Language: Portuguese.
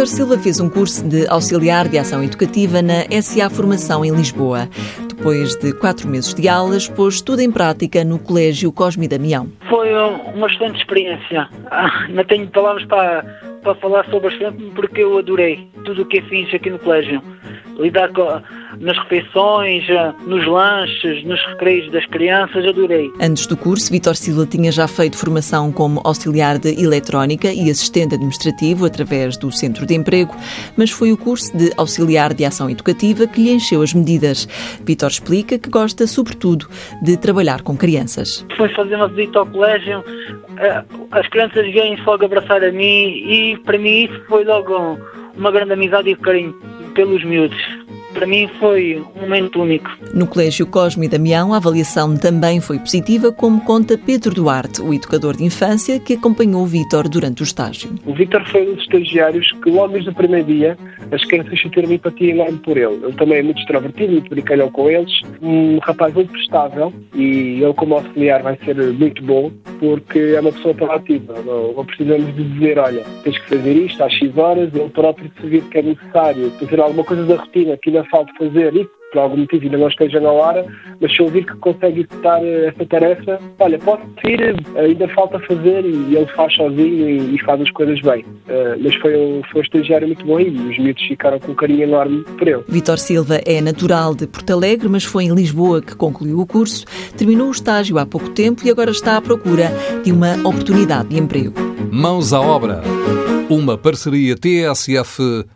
Vítor Silva fez um curso de auxiliar de ação educativa na SA Formação em Lisboa. Depois de quatro meses de aulas, pôs tudo em prática no Colégio Cosme Damião. Foi uma excelente experiência. Ah, não tenho palavras para, para falar sobre a porque eu adorei tudo o que fiz aqui no colégio. Lidar com, nas refeições, eh, nos lanches, nos recreios das crianças, adorei. Antes do curso, Vitor Silva tinha já feito formação como auxiliar de eletrónica e assistente administrativo através do Centro de Emprego, mas foi o curso de auxiliar de ação educativa que lhe encheu as medidas. Vitor explica que gosta, sobretudo, de trabalhar com crianças. Foi fazer uma visita ao colégio, eh, as crianças vêm-se logo abraçar a mim e para mim isso foi logo uma grande amizade e carinho pelos miúdos para mim foi um momento único. No Colégio Cosme e Damião, a avaliação também foi positiva, como conta Pedro Duarte, o educador de infância que acompanhou o Vítor durante o estágio. O Vítor foi um dos estagiários que, logo desde o primeiro dia, as crianças sentiram empatia enorme por ele. Ele também é muito extrovertido, muito brincalhão com eles, um rapaz muito prestável e ele, como auxiliar, vai ser muito bom porque é uma pessoa proativa. Não, não precisamos de dizer, olha, tens que fazer isto às X horas, ele próprio vir que é necessário fazer alguma coisa da rotina que ainda falta fazer e por algum motivo ainda não esteja na hora, mas se eu vir que consegue executar eh, essa tarefa, olha, pode ir, ainda falta fazer e ele faz sozinho e, e faz as coisas bem. Uh, mas foi um, foi um estagiário muito bom e os miúdos ficaram com um carinho enorme por ele. Vitor Silva é natural de Porto Alegre, mas foi em Lisboa que concluiu o curso, terminou o estágio há pouco tempo e agora está à procura de uma oportunidade de emprego. Mãos à obra. Uma parceria TSF-IEFP.